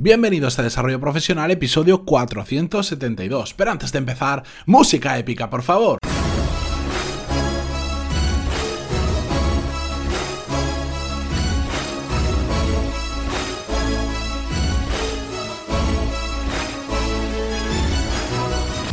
Bienvenidos a Desarrollo Profesional, episodio 472. Pero antes de empezar, música épica, por favor.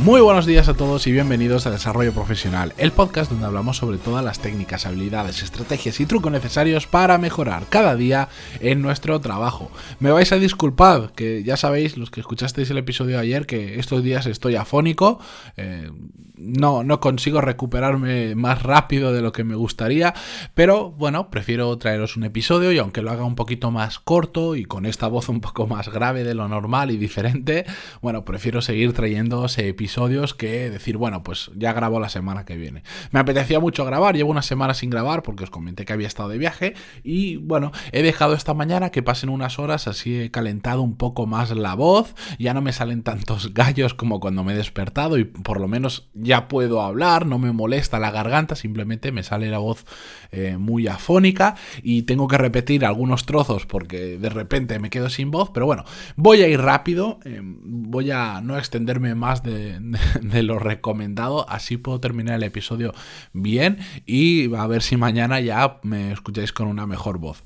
Muy buenos días a todos y bienvenidos a Desarrollo Profesional, el podcast donde hablamos sobre todas las técnicas, habilidades, estrategias y trucos necesarios para mejorar cada día en nuestro trabajo. Me vais a disculpar, que ya sabéis, los que escuchasteis el episodio de ayer, que estos días estoy afónico, eh, no, no consigo recuperarme más rápido de lo que me gustaría, pero bueno, prefiero traeros un episodio y aunque lo haga un poquito más corto y con esta voz un poco más grave de lo normal y diferente, bueno, prefiero seguir trayendo ese que decir, bueno, pues ya grabo la semana que viene. Me apetecía mucho grabar, llevo una semana sin grabar porque os comenté que había estado de viaje y bueno, he dejado esta mañana que pasen unas horas, así he calentado un poco más la voz, ya no me salen tantos gallos como cuando me he despertado y por lo menos ya puedo hablar, no me molesta la garganta, simplemente me sale la voz eh, muy afónica y tengo que repetir algunos trozos porque de repente me quedo sin voz, pero bueno, voy a ir rápido, eh, voy a no extenderme más de, de, lo recomendado. Así puedo terminar el episodio bien y a ver si mañana ya me escucháis con una mejor voz.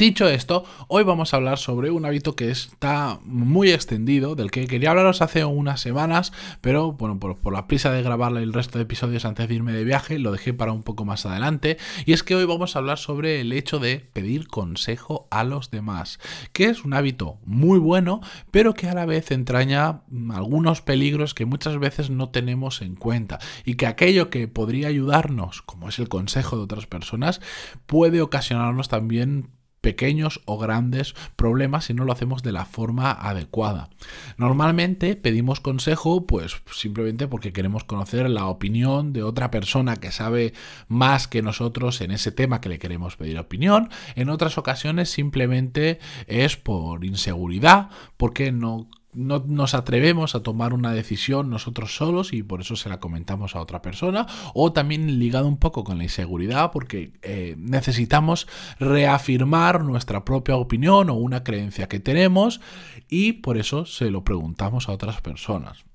Dicho esto, hoy vamos a hablar sobre un hábito que está muy extendido, del que quería hablaros hace unas semanas, pero bueno, por, la prisa de grabar el resto de episodios antes de irme de viaje, lo dejé para un poco más adelante, y es que hoy vamos a hablar sobre el hecho de pedir consejo a los demás, que es un hábito muy bueno, pero que a la vez entraña algunos peligros que muchas veces no tenemos en cuenta, y que aquello que podría ayudarnos, como es el consejo de otras personas, puede ocasionarnos también pequeños o grandes problemas si no lo hacemos de la forma adecuada. Normalmente pedimos consejo pues simplemente porque queremos conocer la opinión de otra persona que sabe más que nosotros en ese tema que le queremos pedir opinión. En otras ocasiones simplemente es por inseguridad, porque no no nos atrevemos a tomar una decisión nosotros solos y por eso se la comentamos a otra persona o también ligado un poco con la inseguridad porque eh, necesitamos reafirmar nuestra propia opinión o una creencia que tenemos y por eso se lo preguntamos a otras personas.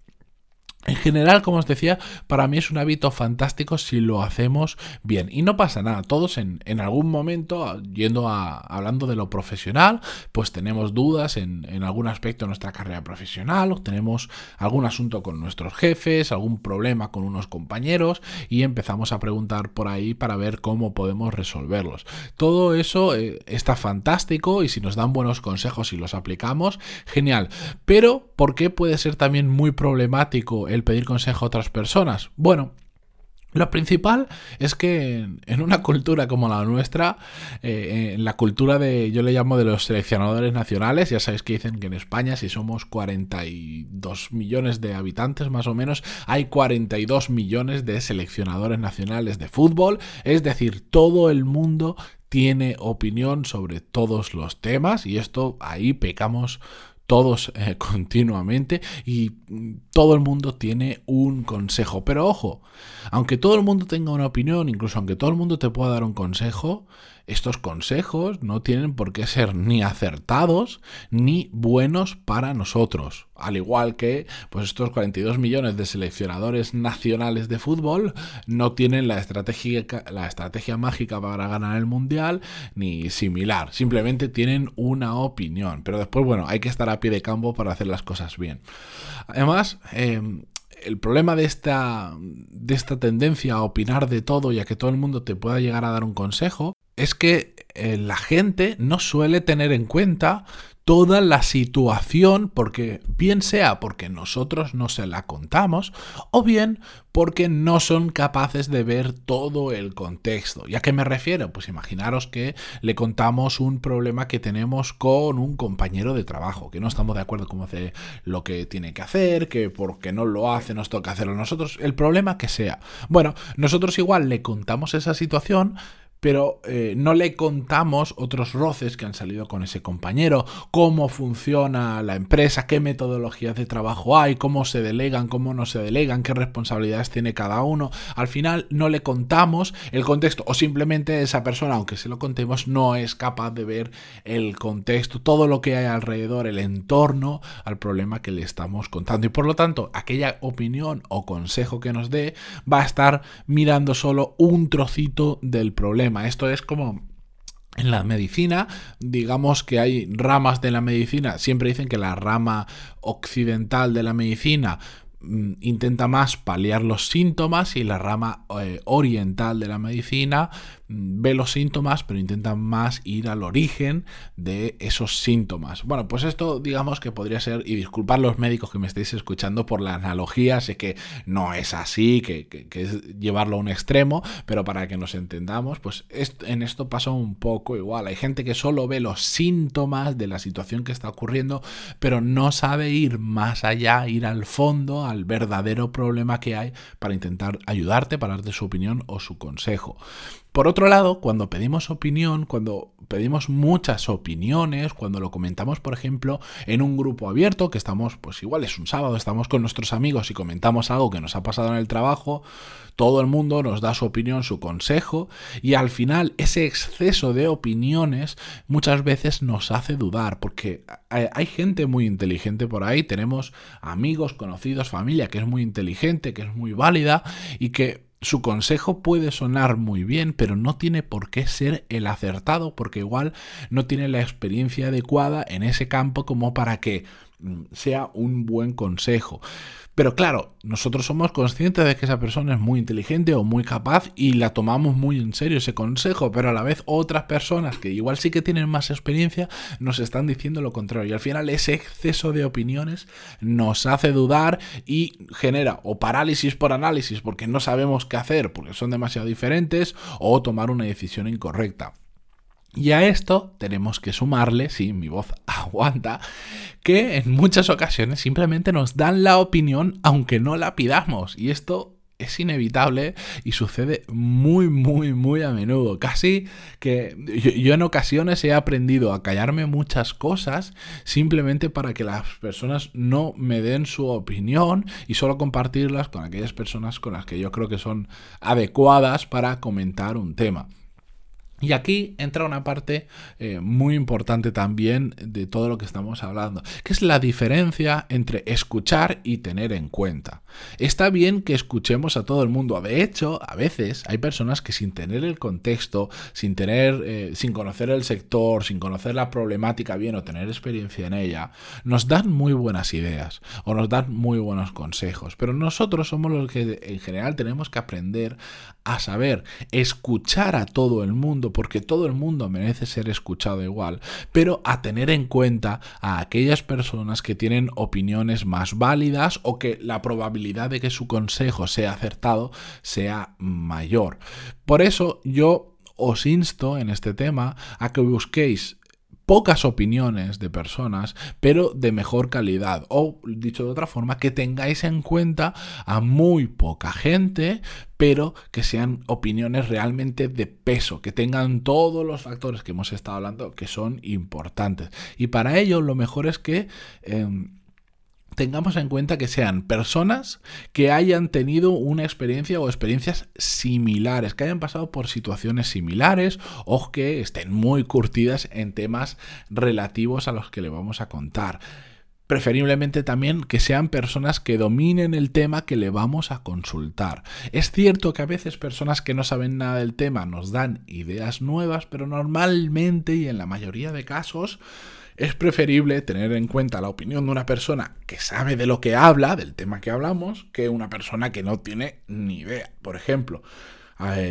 En general, como os decía, para mí es un hábito fantástico si lo hacemos bien. Y no pasa nada, todos en, algún momento, yendo a hablando de lo profesional, pues tenemos dudas en, algún aspecto de nuestra carrera profesional, o tenemos algún asunto con nuestros jefes, algún problema con unos compañeros, y empezamos a preguntar por ahí para ver cómo podemos resolverlos. Todo eso eh, está fantástico y si nos dan buenos consejos y los aplicamos, genial. Pero, ¿por qué puede ser también muy problemático? El pedir consejo a otras personas? Bueno, lo principal es que en una cultura como la nuestra, eh, en la cultura de, yo le llamo de los seleccionadores nacionales, ya sabéis que dicen que en España, si somos 42 millones de habitantes más o menos, hay 42 millones de seleccionadores nacionales de fútbol, es decir, todo el mundo tiene opinión sobre todos los temas y esto ahí pecamos todos eh, continuamente y todo el mundo tiene un consejo. Pero ojo, aunque todo el mundo tenga una opinión, incluso aunque todo el mundo te pueda dar un consejo, estos consejos no tienen por qué ser ni acertados ni buenos para nosotros. Al igual que pues estos 42 millones de seleccionadores nacionales de fútbol no tienen la estrategia, la estrategia mágica para ganar el mundial ni similar. Simplemente tienen una opinión. Pero después, bueno, hay que estar a pie de campo para hacer las cosas bien. Además, em, el problema de esta, de esta tendencia a opinar de todo y a que todo el mundo te pueda llegar a dar un consejo es que eh, la gente no suele tener en cuenta toda la situación, porque bien sea porque nosotros no se la contamos, o bien porque no son capaces de ver todo el contexto. ¿Y a qué me refiero? Pues imaginaros que le contamos un problema que tenemos con un compañero de trabajo, que no estamos de acuerdo con hace lo que tiene que hacer, que porque no lo hace nos toca hacerlo nosotros, el problema que sea. Bueno, nosotros igual le contamos esa situación, pero eh, no le contamos otros roces que han salido con ese compañero, cómo funciona la empresa, qué metodologías de trabajo hay, cómo se delegan, cómo no se delegan, qué responsabilidades tiene cada uno. Al final no le contamos el contexto o simplemente esa persona, aunque se lo contemos, no es capaz de ver el contexto, todo lo que hay alrededor, el entorno al problema que le estamos contando. Y por lo tanto, aquella opinión o consejo que nos dé va a estar mirando solo un trocito del problema. Esto es como en la medicina, digamos que hay ramas de la medicina, siempre dicen que la rama occidental de la medicina mm, intenta más paliar los síntomas y la rama eh, oriental de la medicina ve los síntomas, pero intenta más ir al origen de esos síntomas. Bueno, pues esto digamos que podría ser, y disculpad los médicos que me estéis escuchando por la analogía, sé que no es así, que, es llevarlo a un extremo, pero para que nos entendamos, pues en esto pasa un poco igual. Hay gente que solo ve los síntomas de la situación que está ocurriendo, pero no sabe ir más allá, ir al fondo, al verdadero problema que hay para intentar ayudarte, para darte su opinión o su consejo. Por otro lado, cuando pedimos opinión, cuando pedimos muchas opiniones, cuando lo comentamos, por ejemplo, en un grupo abierto, que estamos, pues igual es un sábado, estamos con nuestros amigos y comentamos algo que nos ha pasado en el trabajo, todo el mundo nos da su opinión, su consejo, y al final ese exceso de opiniones muchas veces nos hace dudar, porque hay gente muy inteligente por ahí, tenemos amigos, conocidos, familia que es muy inteligente, que es muy válida y que su consejo puede sonar muy bien, pero no tiene por qué ser el acertado, porque igual no tiene la experiencia adecuada en ese campo como para que sea un buen consejo. Pero claro, nosotros somos conscientes de que esa persona es muy inteligente o muy capaz y la tomamos muy en serio ese consejo, pero a la vez otras personas que igual sí que tienen más experiencia nos están diciendo lo contrario. Y al final ese exceso de opiniones nos hace dudar y genera o parálisis por análisis porque no sabemos qué hacer, porque son demasiado diferentes, o tomar una decisión incorrecta. Y a esto tenemos que sumarle, si mi voz aguanta, que en muchas ocasiones simplemente nos dan la opinión aunque no la pidamos. Y esto es inevitable y sucede muy, muy, muy a menudo. Casi que yo, en ocasiones he aprendido a callarme muchas cosas simplemente para que las personas no me den su opinión y solo compartirlas con aquellas personas con las que yo creo que son adecuadas para comentar un tema. Y aquí entra una parte eh, muy importante también de todo lo que estamos hablando, que es la diferencia entre escuchar y tener en cuenta. Está bien que escuchemos a todo el mundo. De hecho, a veces hay personas que sin tener el contexto, sin tener, eh, sin conocer el sector, sin conocer la problemática bien o tener experiencia en ella, nos dan muy buenas ideas o nos dan muy buenos consejos. Pero nosotros somos los que en general tenemos que aprender a saber escuchar a todo el mundo, porque todo el mundo merece ser escuchado igual, pero a tener en cuenta a aquellas personas que tienen opiniones más válidas o que la probabilidad de que su consejo sea acertado sea mayor. Por eso yo os insto en este tema a que busquéis pocas opiniones de personas, pero de mejor calidad. O, dicho de otra forma, que tengáis en cuenta a muy poca gente, pero que sean opiniones realmente de peso, que tengan todos los factores que hemos estado hablando que son importantes. Y para ello lo mejor es que... Em, tengamos en cuenta que sean personas que hayan tenido una experiencia o experiencias similares, que hayan pasado por situaciones similares o que estén muy curtidas en temas relativos a los que le vamos a contar. Preferiblemente también que sean personas que dominen el tema que le vamos a consultar. Es cierto que a veces personas que no saben nada del tema nos dan ideas nuevas, pero normalmente y en la mayoría de casos es preferible tener en cuenta la opinión de una persona que sabe de lo que habla, del tema que hablamos, que una persona que no tiene ni idea. Por ejemplo,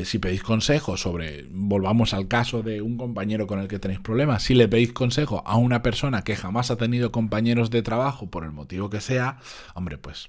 si pedís consejo sobre, volvamos al caso de un compañero con el que tenéis problemas, si le pedís consejo a una persona que jamás ha tenido compañeros de trabajo por el motivo que sea, hombre, pues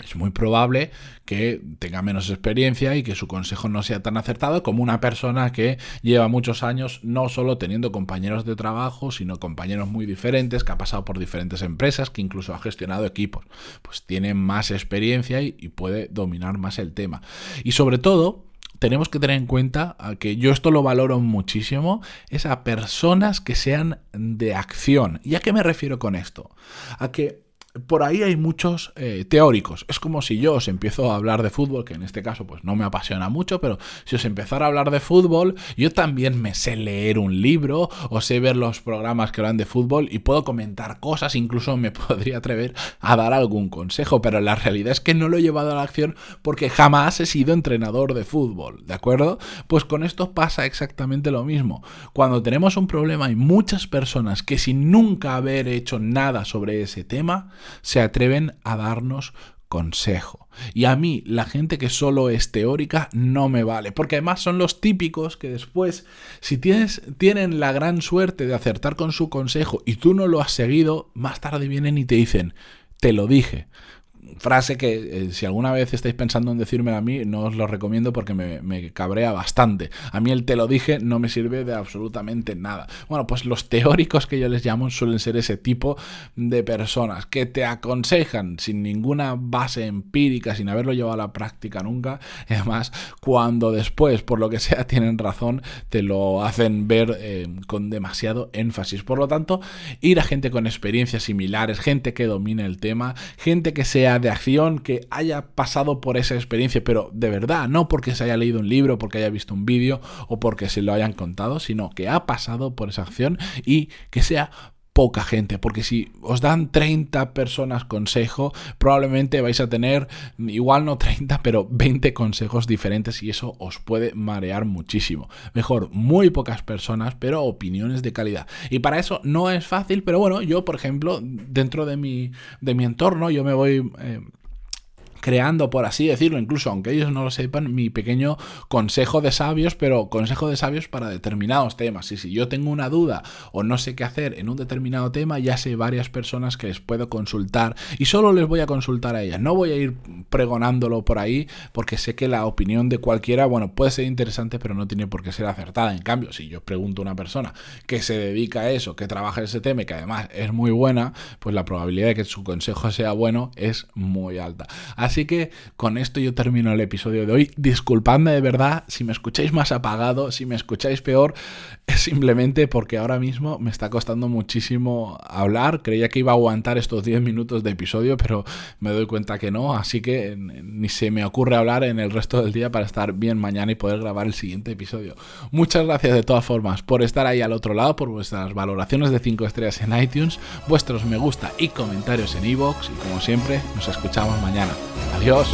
es muy probable que tenga menos experiencia y que su consejo no sea tan acertado como una persona que lleva muchos años no solo teniendo compañeros de trabajo, sino compañeros muy diferentes, que ha pasado por diferentes empresas, que incluso ha gestionado equipos. Pues tiene más experiencia y, puede dominar más el tema. Y sobre todo, tenemos que tener en cuenta que yo esto lo valoro muchísimo, es a personas que sean de acción. ¿Y a qué me refiero con esto? A que por ahí hay muchos eh, teóricos. Es como si yo os empiezo a hablar de fútbol, que en este caso pues no me apasiona mucho, pero si os empezara a hablar de fútbol, yo también me sé leer un libro o sé ver los programas que hablan de fútbol y puedo comentar cosas, incluso me podría atrever a dar algún consejo, pero la realidad es que no lo he llevado a la acción porque jamás he sido entrenador de fútbol, ¿de acuerdo? Pues con esto pasa exactamente lo mismo. Cuando tenemos un problema hay muchas personas que sin nunca haber hecho nada sobre ese tema, se atreven a darnos consejo. Y a mí, la gente que solo es teórica no me vale, porque además son los típicos que después, si tienes, tienen la gran suerte de acertar con su consejo y tú no lo has seguido, más tarde vienen y te dicen, te lo dije frase que eh, si alguna vez estáis pensando en decírmela a mí, no os lo recomiendo porque me, cabrea bastante. A mí el te lo dije no me sirve de absolutamente nada. Bueno, pues los teóricos que yo les llamo suelen ser ese tipo de personas que te aconsejan sin ninguna base empírica, sin haberlo llevado a la práctica nunca. Y además, cuando después, por lo que sea, tienen razón, te lo hacen ver eh, con demasiado énfasis. Por lo tanto, ir a gente con experiencias similares, gente que domine el tema, gente que sea de acción que haya pasado por esa experiencia, pero de verdad, no porque se haya leído un libro, porque haya visto un vídeo o porque se lo hayan contado, sino que ha pasado por esa acción y que sea poca gente, porque si os dan 30 personas consejo, probablemente vais a tener igual no 30, pero 20 consejos diferentes y eso os puede marear muchísimo. Mejor, muy pocas personas, pero opiniones de calidad. Y para eso no es fácil, pero bueno, yo por ejemplo, dentro de mi, de mi entorno, yo me voy... Eh, creando, por así decirlo, incluso aunque ellos no lo sepan, mi pequeño consejo de sabios, pero consejo de sabios para determinados temas. Y si yo tengo una duda o no sé qué hacer en un determinado tema, ya sé varias personas que les puedo consultar y solo les voy a consultar a ellas. No voy a ir pregonándolo por ahí porque sé que la opinión de cualquiera, bueno, puede ser interesante, pero no tiene por qué ser acertada. En cambio, si yo pregunto a una persona que se dedica a eso, que trabaja ese tema y que además es muy buena, pues la probabilidad de que su consejo sea bueno es muy alta. Así que con esto yo termino el episodio de hoy. Disculpadme de verdad si me escucháis más apagado, si me escucháis peor, es simplemente porque ahora mismo me está costando muchísimo hablar. Creía que iba a aguantar estos 10 minutos de episodio, pero me doy cuenta que no, así que ni se me ocurre hablar en el resto del día para estar bien mañana y poder grabar el siguiente episodio. Muchas gracias de todas formas por estar ahí al otro lado, por vuestras valoraciones de 5 estrellas en iTunes, vuestros me gusta y comentarios en iVoox y como siempre nos escuchamos mañana. Adiós.